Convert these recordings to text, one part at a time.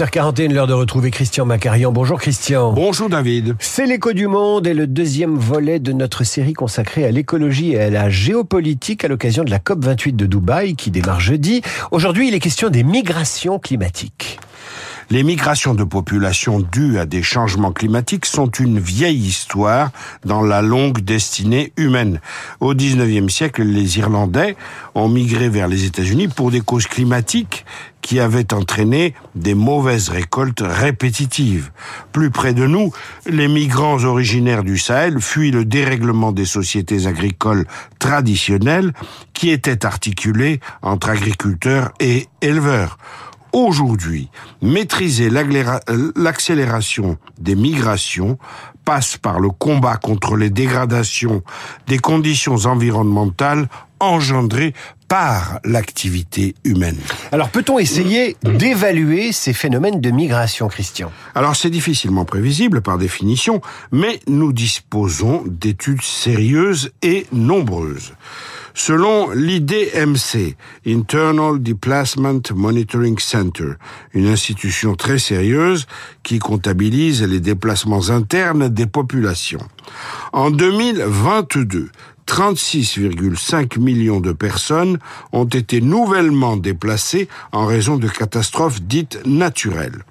h41, l'heure de retrouver Christian Macarian. Bonjour Christian. Bonjour David. C'est l'écho du monde et le deuxième volet de notre série consacrée à l'écologie et à la géopolitique à l'occasion de la COP28 de Dubaï qui démarre jeudi. Aujourd'hui, il est question des migrations climatiques. Les migrations de population dues à des changements climatiques sont une vieille histoire dans la longue destinée humaine. Au 19e siècle, les Irlandais ont migré vers les États-Unis pour des causes climatiques qui avaient entraîné des mauvaises récoltes répétitives. Plus près de nous, les migrants originaires du Sahel fuient le dérèglement des sociétés agricoles traditionnelles qui étaient articulées entre agriculteurs et éleveurs. Aujourd'hui, maîtriser l'accélération des migrations passe par le combat contre les dégradations des conditions environnementales engendrées par l'activité humaine. Alors peut-on essayer d'évaluer ces phénomènes de migration, Christian? Alors c'est difficilement prévisible par définition, mais nous disposons d'études sérieuses et nombreuses. Selon l'IDMC, Internal Displacement Monitoring Center, une institution très sérieuse qui comptabilise les déplacements internes des populations. En 2022, 36,5 millions de personnes ont été nouvellement déplacées en raison de catastrophes dites naturelles.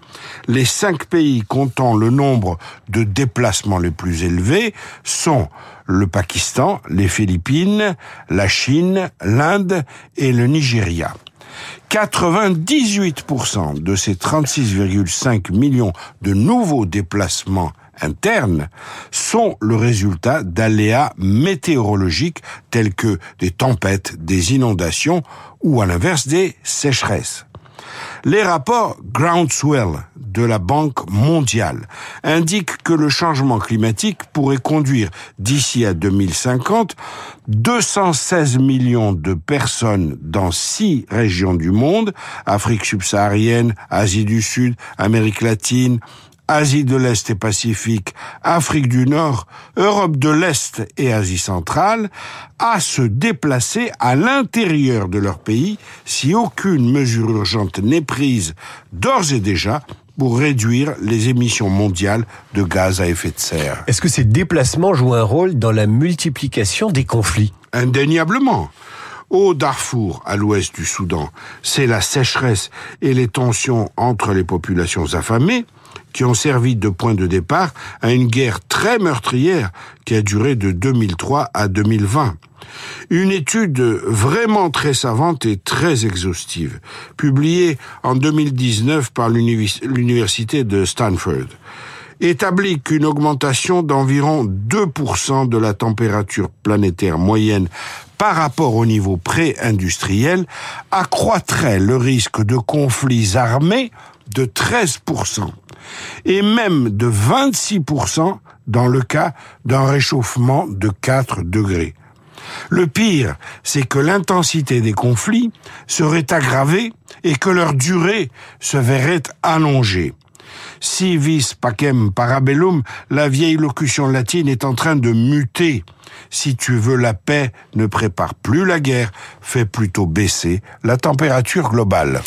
Les cinq pays comptant le nombre de déplacements les plus élevés sont le Pakistan, les Philippines, la Chine, l'Inde et le Nigeria. 98% de ces 36,5 millions de nouveaux déplacements internes sont le résultat d'aléas météorologiques tels que des tempêtes, des inondations ou à l'inverse des sécheresses. Les rapports Groundswell de la Banque mondiale indiquent que le changement climatique pourrait conduire d'ici à 2050 216 millions de personnes dans six régions du monde, Afrique subsaharienne, Asie du Sud, Amérique latine, Asie de l'Est et Pacifique, Afrique du Nord, Europe de l'Est et Asie centrale, à se déplacer à l'intérieur de leur pays si aucune mesure urgente n'est prise d'ores et déjà pour réduire les émissions mondiales de gaz à effet de serre. Est-ce que ces déplacements jouent un rôle dans la multiplication des conflits? Indéniablement. Au Darfour, à l'ouest du Soudan, c'est la sécheresse et les tensions entre les populations affamées qui ont servi de point de départ à une guerre très meurtrière qui a duré de 2003 à 2020. Une étude vraiment très savante et très exhaustive, publiée en 2019 par l'université de Stanford, établit qu'une augmentation d'environ 2% de la température planétaire moyenne par rapport au niveau pré-industriel accroîtrait le risque de conflits armés de 13% et même de 26% dans le cas d'un réchauffement de 4 degrés. Le pire, c'est que l'intensité des conflits serait aggravée et que leur durée se verrait allongée. Si vis pacem parabellum, la vieille locution latine est en train de muter. Si tu veux la paix, ne prépare plus la guerre, fais plutôt baisser la température globale.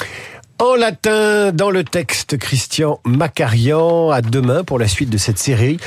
En latin, dans le texte, Christian Macarian, à demain pour la suite de cette série.